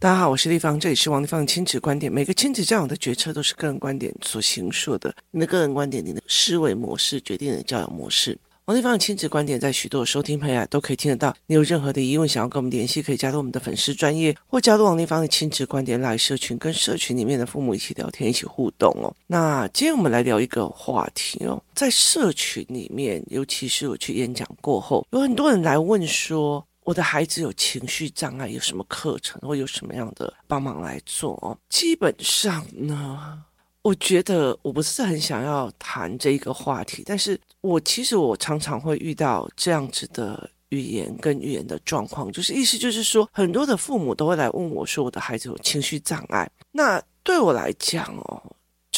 大家好，我是丽芳，这里是王立芳的亲子观点。每个亲子教养的决策都是个人观点所形塑的。你的个人观点，你的思维模式决定了教养模式。王立芳的亲子观点在许多收听朋友都可以听得到。你有任何的疑问想要跟我们联系，可以加入我们的粉丝专业，或加入王立芳的亲子观点来社群，跟社群里面的父母一起聊天，一起互动哦。那今天我们来聊一个话题哦，在社群里面，尤其是我去演讲过后，有很多人来问说。我的孩子有情绪障碍，有什么课程或有什么样的帮忙来做？基本上呢，我觉得我不是很想要谈这一个话题，但是我其实我常常会遇到这样子的语言跟语言的状况，就是意思就是说，很多的父母都会来问我说，我的孩子有情绪障碍，那对我来讲哦。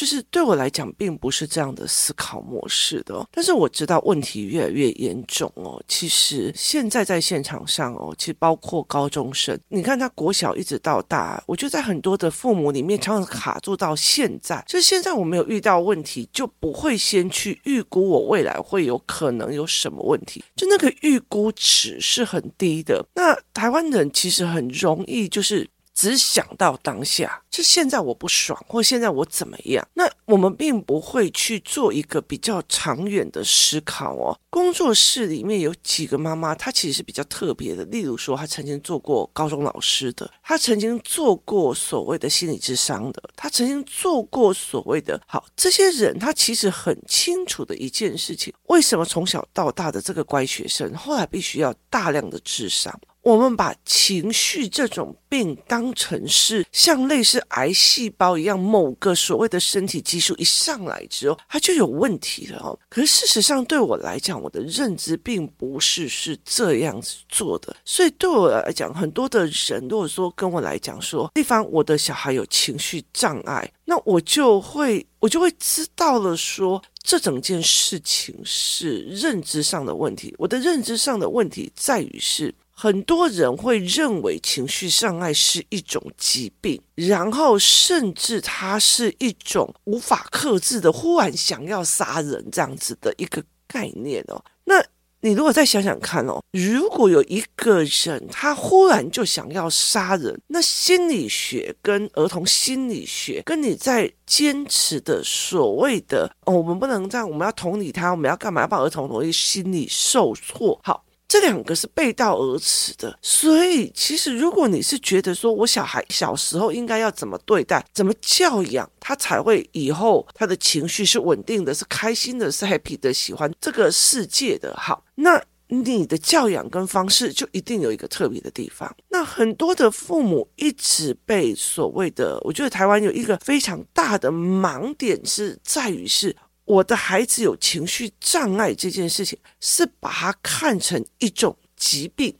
就是对我来讲，并不是这样的思考模式的。但是我知道问题越来越严重哦。其实现在在现场上哦，其实包括高中生，你看他国小一直到大，我觉得在很多的父母里面，常常卡住到现在。就是现在我没有遇到问题，就不会先去预估我未来会有可能有什么问题，就那个预估值是很低的。那台湾人其实很容易就是。只想到当下，就现在我不爽，或现在我怎么样？那我们并不会去做一个比较长远的思考哦。工作室里面有几个妈妈，她其实是比较特别的。例如说，她曾经做过高中老师的，她曾经做过所谓的心理智商的，她曾经做过所谓的好这些人，她其实很清楚的一件事情：为什么从小到大的这个乖学生，后来必须要大量的智商？我们把情绪这种病当成是像类似癌细胞一样，某个所谓的身体激素一上来之后，它就有问题了哦。可是事实上，对我来讲，我的认知并不是是这样子做的。所以对我来讲，很多的人如果说跟我来讲说，丽芳，我的小孩有情绪障碍，那我就会我就会知道了说，这整件事情是认知上的问题。我的认知上的问题在于是。很多人会认为情绪障碍是一种疾病，然后甚至它是一种无法克制的，忽然想要杀人这样子的一个概念哦。那你如果再想想看哦，如果有一个人他忽然就想要杀人，那心理学跟儿童心理学跟你在坚持的所谓的哦，我们不能这样，我们要同理他，我们要干嘛？要帮儿童容易心理受挫，好。这两个是背道而驰的，所以其实如果你是觉得说我小孩小时候应该要怎么对待、怎么教养，他才会以后他的情绪是稳定的、是开心的、是 happy 的、喜欢这个世界的，好，那你的教养跟方式就一定有一个特别的地方。那很多的父母一直被所谓的，我觉得台湾有一个非常大的盲点是在于是。我的孩子有情绪障碍这件事情，是把它看成一种疾病，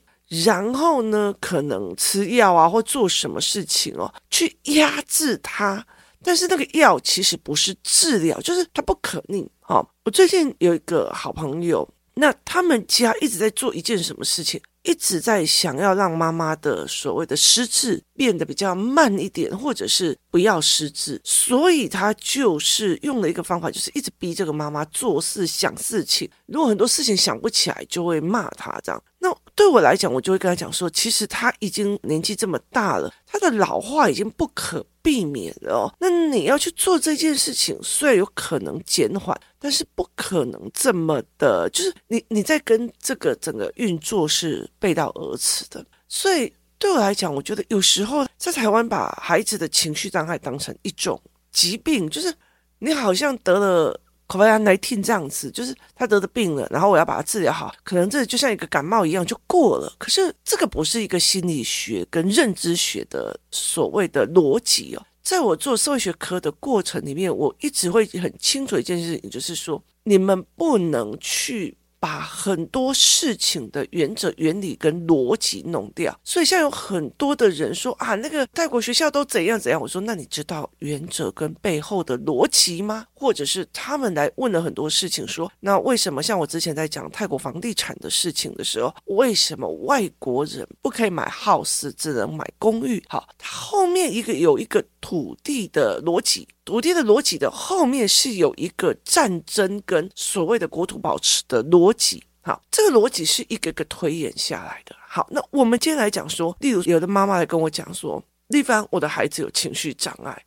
然后呢，可能吃药啊，或做什么事情哦，去压制他。但是那个药其实不是治疗，就是它不可逆。哦，我最近有一个好朋友，那他们家一直在做一件什么事情？一直在想要让妈妈的所谓的失智变得比较慢一点，或者是不要失智，所以他就是用了一个方法，就是一直逼这个妈妈做事、想事情。如果很多事情想不起来，就会骂他这样。那对我来讲，我就会跟他讲说，其实他已经年纪这么大了，他的老化已经不可避免了哦。那你要去做这件事情，虽然有可能减缓，但是不可能这么的，就是你你在跟这个整个运作是背道而驰的。所以对我来讲，我觉得有时候在台湾把孩子的情绪障碍当成一种疾病，就是你好像得了。COVID-19 这样子，就是他得的病了，然后我要把他治疗好，可能这就像一个感冒一样就过了。可是这个不是一个心理学跟认知学的所谓的逻辑哦。在我做社会学科的过程里面，我一直会很清楚一件事情，就是说你们不能去。把很多事情的原则、原理跟逻辑弄掉，所以现在有很多的人说啊，那个泰国学校都怎样怎样。我说，那你知道原则跟背后的逻辑吗？或者是他们来问了很多事情，说那为什么像我之前在讲泰国房地产的事情的时候，为什么外国人不可以买 house，只能买公寓？好，它后面一个有一个土地的逻辑。土地的逻辑的后面是有一个战争跟所谓的国土保持的逻辑，好，这个逻辑是一个个推演下来的。好，那我们今天来讲说，例如有的妈妈来跟我讲说，丽芳，我的孩子有情绪障碍，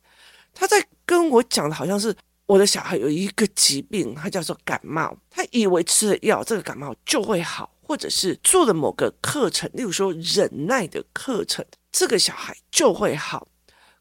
他在跟我讲的好像是我的小孩有一个疾病，他叫做感冒，他以为吃了药这个感冒就会好，或者是做了某个课程，例如说忍耐的课程，这个小孩就会好。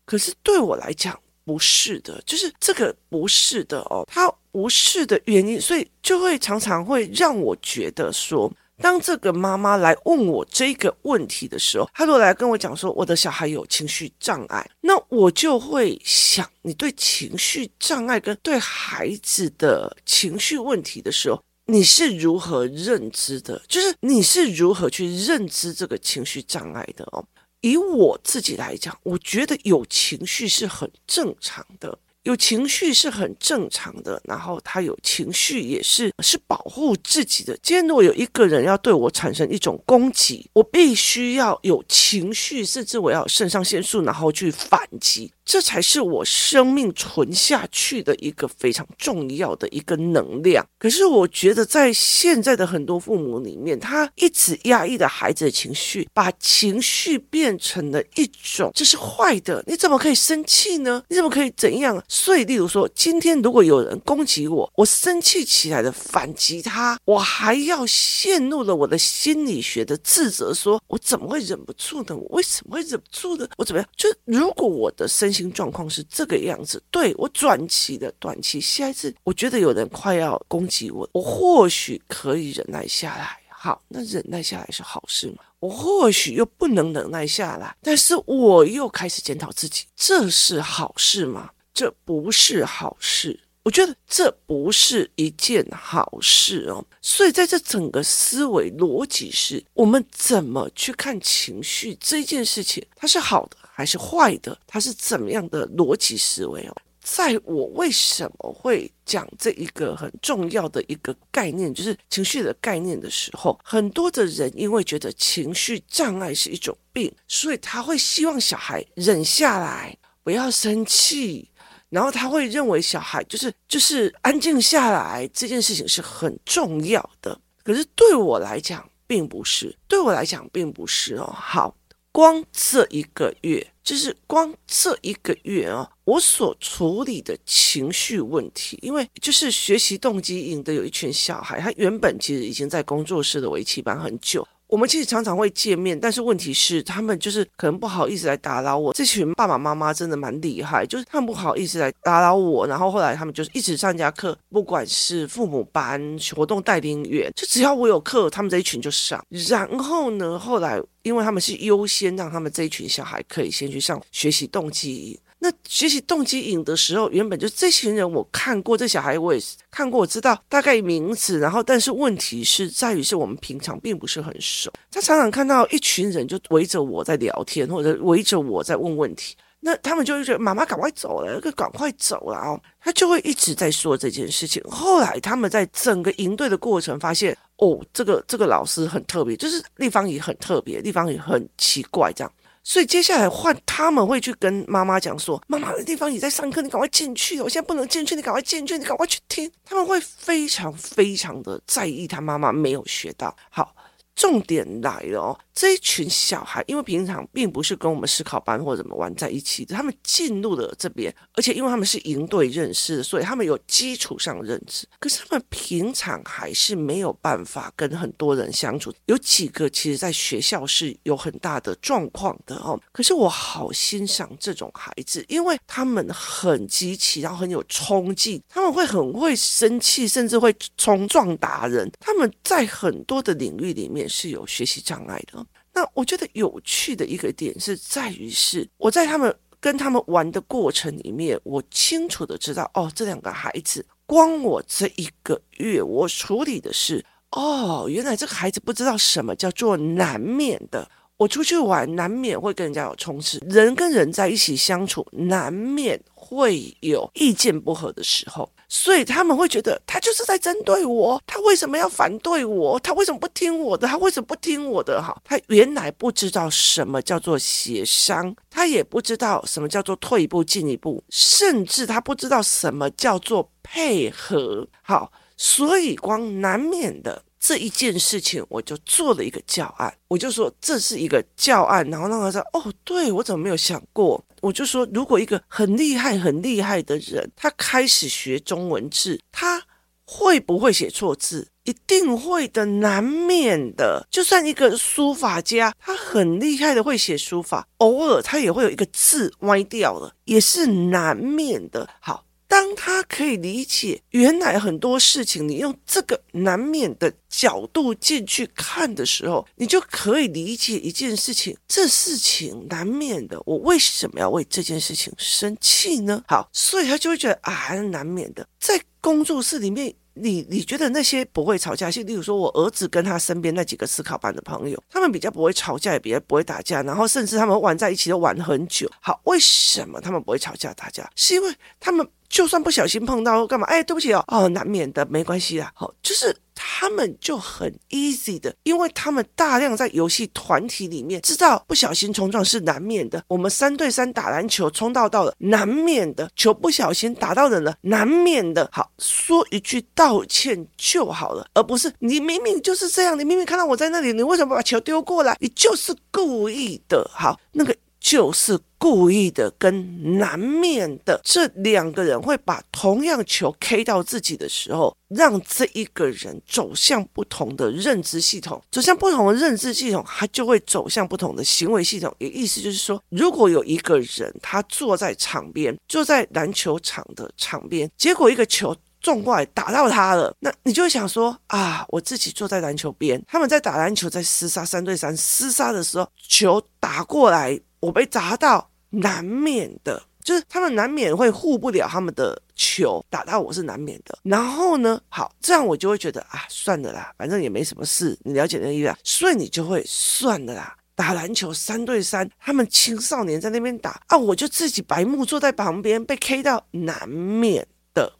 可是对我来讲不是的，就是这个不是的哦，他不是的原因，所以就会常常会让我觉得说。当这个妈妈来问我这个问题的时候，她如果来跟我讲说我的小孩有情绪障碍，那我就会想，你对情绪障碍跟对孩子的情绪问题的时候，你是如何认知的？就是你是如何去认知这个情绪障碍的哦？以我自己来讲，我觉得有情绪是很正常的。有情绪是很正常的，然后他有情绪也是是保护自己的。今天如果有一个人要对我产生一种攻击，我必须要有情绪，甚至我要肾上腺素，然后去反击。这才是我生命存下去的一个非常重要的一个能量。可是我觉得，在现在的很多父母里面，他一直压抑的孩子的情绪，把情绪变成了一种这是坏的。你怎么可以生气呢？你怎么可以怎样？所以，例如说，今天如果有人攻击我，我生气起来的反击他，我还要陷入了我的心理学的自责，说我怎么会忍不住呢？我为什么会忍不住呢？我怎么样？就如果我的身心状况是这个样子，对，我短期的短期，下一次我觉得有人快要攻击我，我或许可以忍耐下来。好，那忍耐下来是好事吗？我或许又不能忍耐下来，但是我又开始检讨自己，这是好事吗？这不是好事。我觉得这不是一件好事哦，所以在这整个思维逻辑是，我们怎么去看情绪这件事情，它是好的还是坏的？它是怎么样的逻辑思维哦？在我为什么会讲这一个很重要的一个概念，就是情绪的概念的时候，很多的人因为觉得情绪障碍是一种病，所以他会希望小孩忍下来，不要生气。然后他会认为小孩就是就是安静下来这件事情是很重要的，可是对我来讲并不是，对我来讲并不是哦。好，光这一个月，就是光这一个月哦，我所处理的情绪问题，因为就是学习动机营的有一群小孩，他原本其实已经在工作室的围棋班很久。我们其实常常会见面，但是问题是，他们就是可能不好意思来打扰我。这群爸爸妈妈真的蛮厉害，就是他们不好意思来打扰我，然后后来他们就是一直上家课，不管是父母班、活动带领员，就只要我有课，他们这一群就上。然后呢，后来因为他们是优先让他们这一群小孩可以先去上学习动机。那学习动机营的时候，原本就这群人我看过，这小孩我也看过，我知道大概名字。然后，但是问题是在于，是我们平常并不是很熟。他常常看到一群人就围着我在聊天，或者围着我在问问题。那他们就会觉得妈妈赶快走了，赶快走了哦。他就会一直在说这件事情。后来他们在整个营队的过程发现，哦，这个这个老师很特别，就是地方也很特别，地方也很奇怪这样。所以接下来换他们会去跟妈妈讲说：“妈妈的地方也在上课，你赶快进去。我现在不能进去，你赶快进去，你赶快去听。”他们会非常非常的在意他妈妈没有学到。好，重点来了哦。这一群小孩，因为平常并不是跟我们思考班或者怎么玩在一起的，他们进入了这边，而且因为他们是营队认识的，所以他们有基础上认知。可是他们平常还是没有办法跟很多人相处。有几个其实在学校是有很大的状况的哦。可是我好欣赏这种孩子，因为他们很积极，然后很有冲劲，他们会很会生气，甚至会冲撞打人。他们在很多的领域里面是有学习障碍的。那我觉得有趣的一个点是在于是，我在他们跟他们玩的过程里面，我清楚的知道，哦，这两个孩子，光我这一个月我处理的是，哦，原来这个孩子不知道什么叫做难免的。我出去玩，难免会跟人家有冲突，人跟人在一起相处，难免会有意见不合的时候。所以他们会觉得他就是在针对我，他为什么要反对我？他为什么不听我的？他为什么不听我的？哈，他原来不知道什么叫做协商，他也不知道什么叫做退一步进一步，甚至他不知道什么叫做配合。好，所以光难免的。这一件事情，我就做了一个教案，我就说这是一个教案，然后让他说哦，对，我怎么没有想过？我就说，如果一个很厉害、很厉害的人，他开始学中文字，他会不会写错字？一定会的，难免的。就算一个书法家，他很厉害的会写书法，偶尔他也会有一个字歪掉了，也是难免的。好，当他可以理解原来很多事情，你用这个难免的角度进去看的时候，你就可以理解一件事情，这事情难免的，我为什么要为这件事情生气呢？好，所以他就会觉得啊，还是难免的，在工作室里面。你你觉得那些不会吵架，像例如说我儿子跟他身边那几个思考班的朋友，他们比较不会吵架，也比较不会打架，然后甚至他们玩在一起都玩很久。好，为什么他们不会吵架打架？是因为他们。就算不小心碰到干嘛？哎，对不起哦，哦，难免的，没关系啦。好，就是他们就很 easy 的，因为他们大量在游戏团体里面知道不小心冲撞是难免的。我们三对三打篮球冲到到了，难免的，球不小心打到人了，难免的。好，说一句道歉就好了，而不是你明明就是这样，你明明看到我在那里，你为什么把球丢过来？你就是故意的。好，那个。就是故意的跟南面的，这两个人会把同样球 K 到自己的时候，让这一个人走向不同的认知系统，走向不同的认知系统，他就会走向不同的行为系统。也意思就是说，如果有一个人他坐在场边，坐在篮球场的场边，结果一个球撞过来打到他了，那你就会想说啊，我自己坐在篮球边，他们在打篮球，在厮杀三对三厮杀的时候，球打过来。我被砸到，难免的，就是他们难免会护不了他们的球，打到我是难免的。然后呢，好，这样我就会觉得啊，算了啦，反正也没什么事，你了解那个意思？所以你就会算了啦。打篮球三对三，他们青少年在那边打啊，我就自己白目坐在旁边被 K 到，难免的，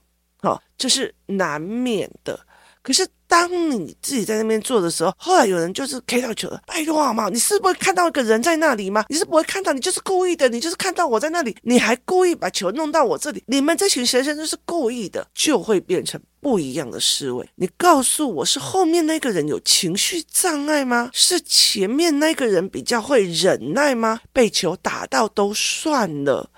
好，就是难免的。可是。当你自己在那边做的时候，后来有人就是 K 到球了，拜托好吗？你是不会看到一个人在那里吗？你是不会看到，你就是故意的，你就是看到我在那里，你还故意把球弄到我这里，你们这群学生就是故意的，就会变成不一样的思维。你告诉我是后面那个人有情绪障碍吗？是前面那个人比较会忍耐吗？被球打到都算了，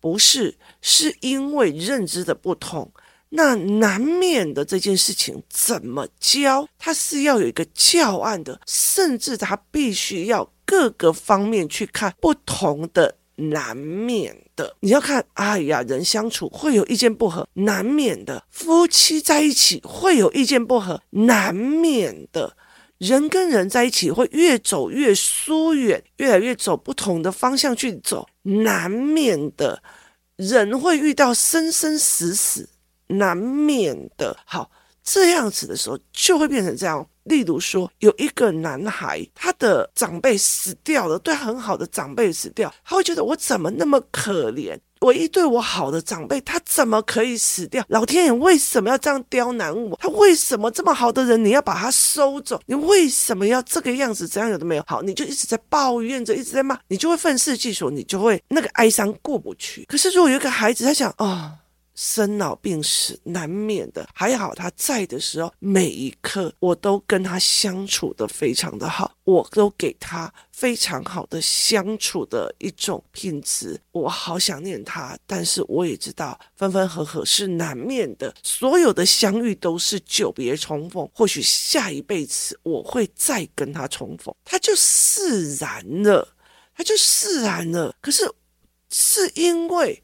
不是，是因为认知的不同。那难免的这件事情怎么教？他是要有一个教案的，甚至他必须要各个方面去看不同的难免的。你要看，哎呀，人相处会有意见不合，难免的；夫妻在一起会有意见不合，难免的；人跟人在一起会越走越疏远，越来越走不同的方向去走，难免的；人会遇到生生死死。难免的。好，这样子的时候就会变成这样。例如说，有一个男孩，他的长辈死掉了，对很好的长辈死掉，他会觉得我怎么那么可怜？唯一对我好的长辈，他怎么可以死掉？老天爷为什么要这样刁难我？他为什么这么好的人，你要把他收走？你为什么要这个样子？这样有的没有？好，你就一直在抱怨着，一直在骂，你就会愤世嫉俗，你就会那个哀伤过不去。可是如果有一个孩子，他想啊。哦生老病死难免的，还好他在的时候，每一刻我都跟他相处得非常的好，我都给他非常好的相处的一种品质。我好想念他，但是我也知道分分合合是难免的，所有的相遇都是久别重逢，或许下一辈子我会再跟他重逢，他就释然了，他就释然了。可是是因为。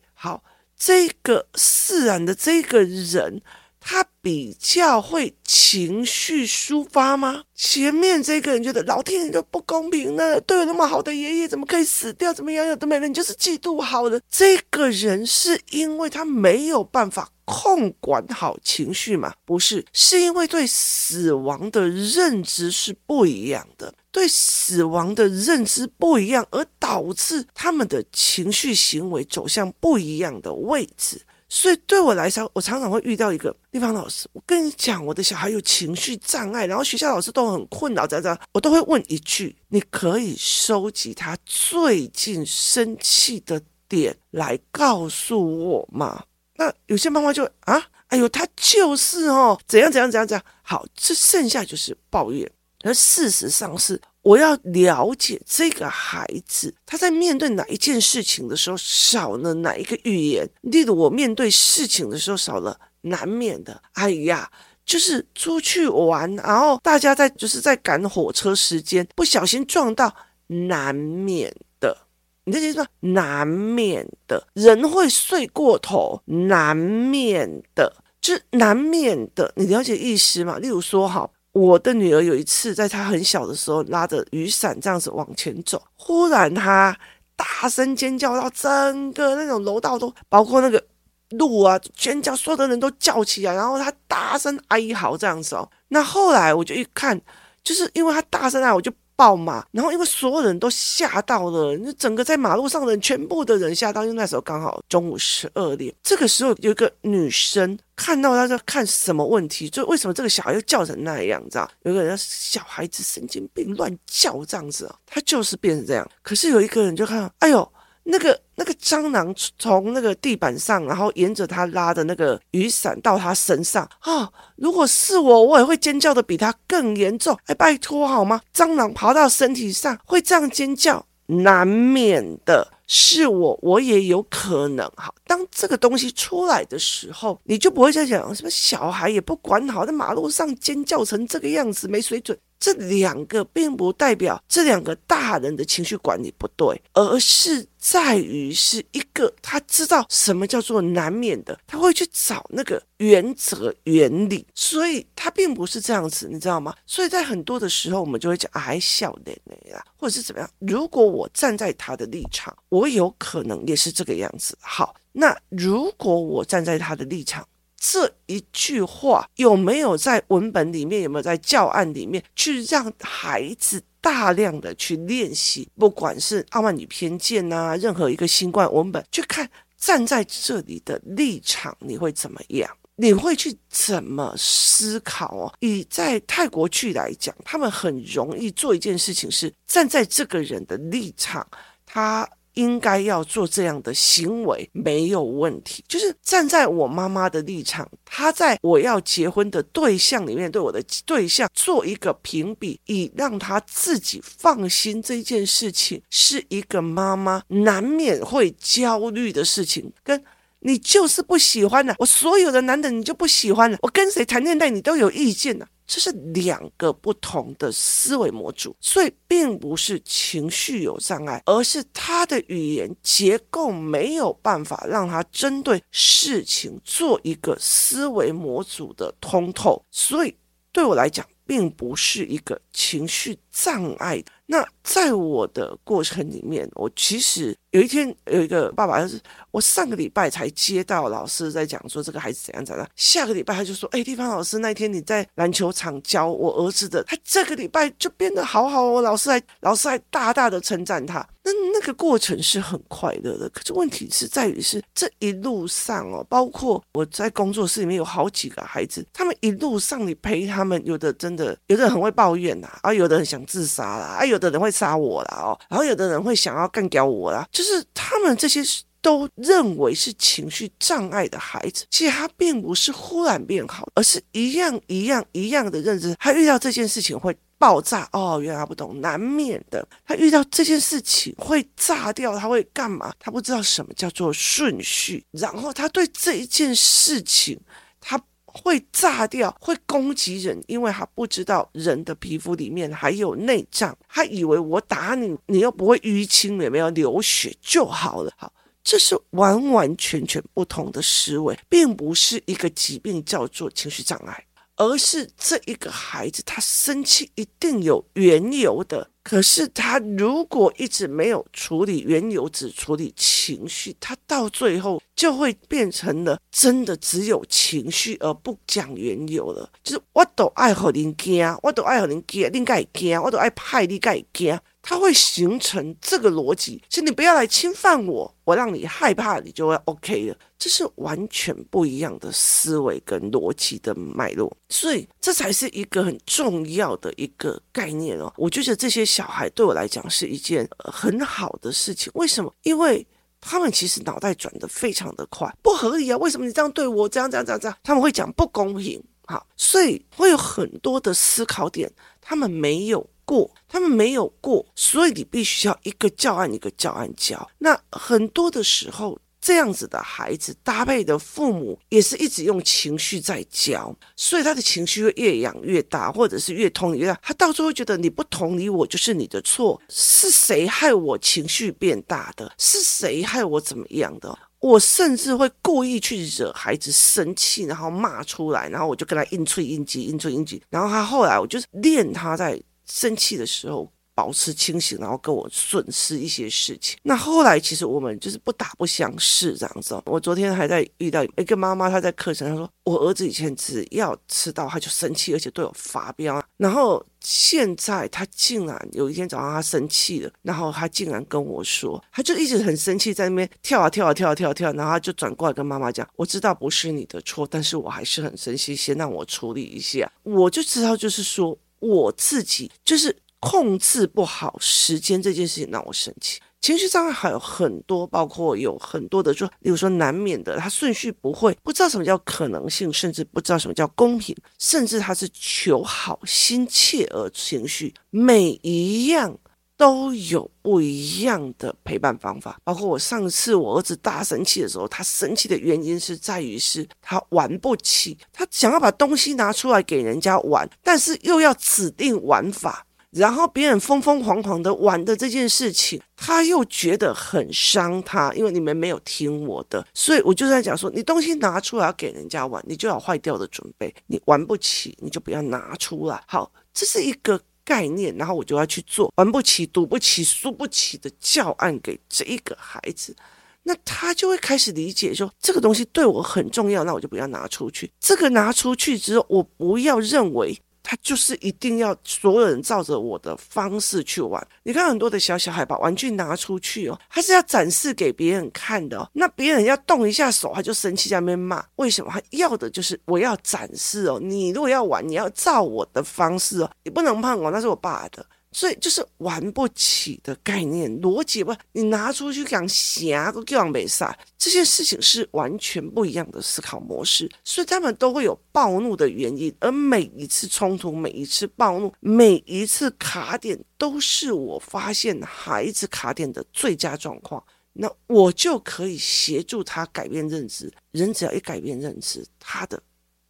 这个释然的这个人，他比较会情绪抒发吗？前面这个人觉得老天爷就不公平了，对我那么好的爷爷怎么可以死掉？怎么样？有的没人就是嫉妒好的。这个人是因为他没有办法控管好情绪吗？不是，是因为对死亡的认知是不一样的。对死亡的认知不一样，而导致他们的情绪行为走向不一样的位置。所以对我来说，我常常会遇到一个地方老师，我跟你讲，我的小孩有情绪障碍，然后学校老师都很困扰，这样这样，我都会问一句：你可以收集他最近生气的点来告诉我吗？那有些妈妈就啊，哎呦，他就是哦，怎样怎样怎样怎样。好，这剩下就是抱怨。而事实上是，我要了解这个孩子他在面对哪一件事情的时候少了哪一个语言。例如，我面对事情的时候少了难免的，哎呀，就是出去玩，然后大家在就是在赶火车时间，不小心撞到，难免的。你这就是说难免的，人会睡过头，难免的，就是难免的。你了解意思吗？例如说，哈。我的女儿有一次，在她很小的时候，拉着雨伞这样子往前走，忽然她大声尖叫到整个那种楼道都，包括那个路啊，尖叫，所有的人都叫起来，然后她大声哀嚎这样子哦。那后来我就一看，就是因为她大声啊，我就。爆嘛，然后因为所有人都吓到了，那整个在马路上的人，全部的人吓到，因为那时候刚好中午十二点。这个时候有一个女生看到她在看什么问题，就为什么这个小孩又叫成那样，知道？有个人小孩子神经病乱叫这样子啊，他就是变成这样。可是有一个人就看到，哎呦。那个那个蟑螂从那个地板上，然后沿着他拉的那个雨伞到他身上啊！如果是我，我也会尖叫的比他更严重。哎，拜托好吗？蟑螂爬到身体上会这样尖叫，难免的。是我，我也有可能。好，当这个东西出来的时候，你就不会再想什么小孩也不管好，在马路上尖叫成这个样子，没水准。这两个并不代表这两个大人的情绪管理不对，而是在于是一个他知道什么叫做难免的，他会去找那个原则原理，所以他并不是这样子，你知道吗？所以在很多的时候，我们就会讲哎，笑脸呀，或者是怎么样。如果我站在他的立场，我有可能也是这个样子。好，那如果我站在他的立场。这一句话有没有在文本里面？有没有在教案里面去让孩子大量的去练习？不管是《傲慢与偏见》呐，任何一个新冠文本，去看站在这里的立场，你会怎么样？你会去怎么思考哦？以在泰国剧来讲，他们很容易做一件事情，是站在这个人的立场，他。应该要做这样的行为没有问题，就是站在我妈妈的立场，她在我要结婚的对象里面对我的对象做一个评比，以让她自己放心。这件事情是一个妈妈难免会焦虑的事情，跟你就是不喜欢的，我所有的男的你就不喜欢了，我跟谁谈恋爱你都有意见了。这是两个不同的思维模组，所以并不是情绪有障碍，而是他的语言结构没有办法让他针对事情做一个思维模组的通透。所以对我来讲，并不是一个情绪障碍。那在我的过程里面，我其实。有一天，有一个爸爸，就是我上个礼拜才接到老师在讲说这个孩子怎样怎样。下个礼拜他就说：“哎，地方老师，那天你在篮球场教我儿子的，他这个礼拜就变得好好哦。”老师还老师还大大的称赞他。那那个过程是很快乐的，可是问题是在于是这一路上哦，包括我在工作室里面有好几个孩子，他们一路上你陪他们，有的真的有的很会抱怨呐，啊，有的很想自杀啦，啊，有的人会杀我啦哦，然后有的人会想要干掉我啦。就是他们这些都认为是情绪障碍的孩子，其实他并不是忽然变好，而是一样一样一样的认知。他遇到这件事情会爆炸，哦，原来他不懂，难免的。他遇到这件事情会炸掉，他会干嘛？他不知道什么叫做顺序，然后他对这一件事情，他会炸掉，会攻击人，因为他不知道人的皮肤里面还有内脏，他以为我打你，你又不会淤青，也没有流血就好了。好，这是完完全全不同的思维，并不是一个疾病叫做情绪障碍。而是这一个孩子，他生气一定有缘由的。可是他如果一直没有处理缘由，只处理情绪，他到最后就会变成了真的只有情绪而不讲缘由了。就是我都爱和你惊，我都爱和你惊，你该惊，我都爱派你该惊。它会形成这个逻辑，是你不要来侵犯我，我让你害怕，你就会 OK 了。这是完全不一样的思维跟逻辑的脉络，所以这才是一个很重要的一个概念哦。我觉得这些小孩对我来讲是一件很好的事情。为什么？因为他们其实脑袋转得非常的快，不合理啊！为什么你这样对我？这样这样这样这样？他们会讲不公平。好，所以会有很多的思考点，他们没有过，他们没有过，所以你必须要一个教案一个教案教。那很多的时候。这样子的孩子搭配的父母也是一直用情绪在教，所以他的情绪会越养越大，或者是越同理越大。他到最后会觉得你不同理我就是你的错，是谁害我情绪变大的？是谁害我怎么样的？我甚至会故意去惹孩子生气，然后骂出来，然后我就跟他硬吹硬挤，硬吹硬挤。然后他后来我就是练他在生气的时候。保持清醒，然后跟我损失一些事情。那后来其实我们就是不打不相识这样子。我昨天还在遇到一个妈妈，她在课程上说，我儿子以前只要迟到他就生气，而且对我发飙。然后现在他竟然有一天早上他生气了，然后他竟然跟我说，他就一直很生气，在那边跳啊跳啊跳啊跳啊跳，然后他就转过来跟妈妈讲，我知道不是你的错，但是我还是很生气，先让我处理一下。我就知道就是说我自己就是。控制不好时间这件事情让我生气，情绪障碍还有很多，包括有很多的就比如说难免的，他顺序不会，不知道什么叫可能性，甚至不知道什么叫公平，甚至他是求好心切而情绪，每一样都有不一样的陪伴方法。包括我上次我儿子大生气的时候，他生气的原因是在于是他玩不起，他想要把东西拿出来给人家玩，但是又要指定玩法。然后别人疯疯狂狂的玩的这件事情，他又觉得很伤他，因为你们没有听我的，所以我就在讲说，你东西拿出来要给人家玩，你就要坏掉的准备，你玩不起，你就不要拿出来。好，这是一个概念，然后我就要去做，玩不起、赌不起、输不起的教案给这一个孩子，那他就会开始理解说，这个东西对我很重要，那我就不要拿出去。这个拿出去之后，我不要认为。他就是一定要所有人照着我的方式去玩。你看很多的小小孩把玩具拿出去哦，他是要展示给别人看的哦。那别人要动一下手，他就生气在那边骂。为什么？他要的就是我要展示哦。你如果要玩，你要照我的方式哦，你不能碰我，那是我爸的。所以就是玩不起的概念，逻辑不，你拿出去讲瞎个叫没啥，这些事情是完全不一样的思考模式，所以他们都会有暴怒的原因，而每一次冲突、每一次暴怒、每一次卡点，都是我发现孩子卡点的最佳状况，那我就可以协助他改变认知。人只要一改变认知，他的。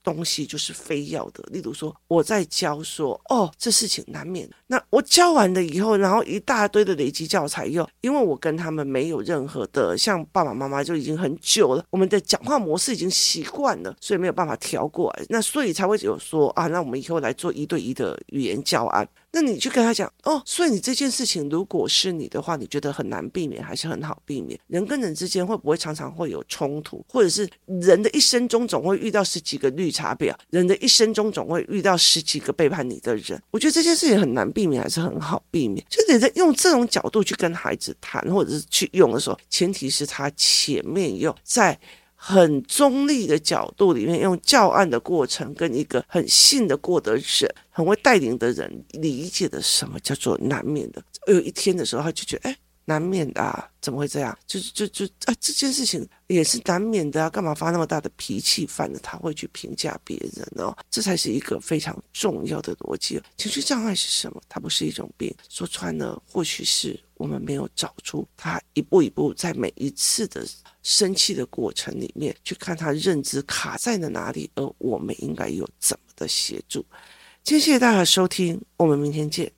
东西就是非要的，例如说我在教说哦，这事情难免。那我教完了以后，然后一大堆的累积教材又，因为我跟他们没有任何的像爸爸妈妈就已经很久了，我们的讲话模式已经习惯了，所以没有办法调过来，那所以才会有说啊，那我们以后来做一对一的语言教案。那你去跟他讲哦，所以你这件事情如果是你的话，你觉得很难避免还是很好避免？人跟人之间会不会常常会有冲突，或者是人的一生中总会遇到十几个绿茶婊，人的一生中总会遇到十几个背叛你的人？我觉得这件事情很难避免还是很好避免？就你在用这种角度去跟孩子谈，或者是去用的时候，前提是他前面有在。很中立的角度里面，用教案的过程跟一个很信得过的人，很会带领的人，理解的什么叫做难免的。有一天的时候，他就觉得，哎，难免的啊，怎么会这样？就就就啊，这件事情也是难免的啊，干嘛发那么大的脾气？反正他会去评价别人哦，这才是一个非常重要的逻辑。情绪障碍是什么？它不是一种病，说穿了，或许是我们没有找出他一步一步在每一次的。生气的过程里面，去看他认知卡在了哪里，而我们应该有怎么的协助。今天谢谢大家收听，我们明天见。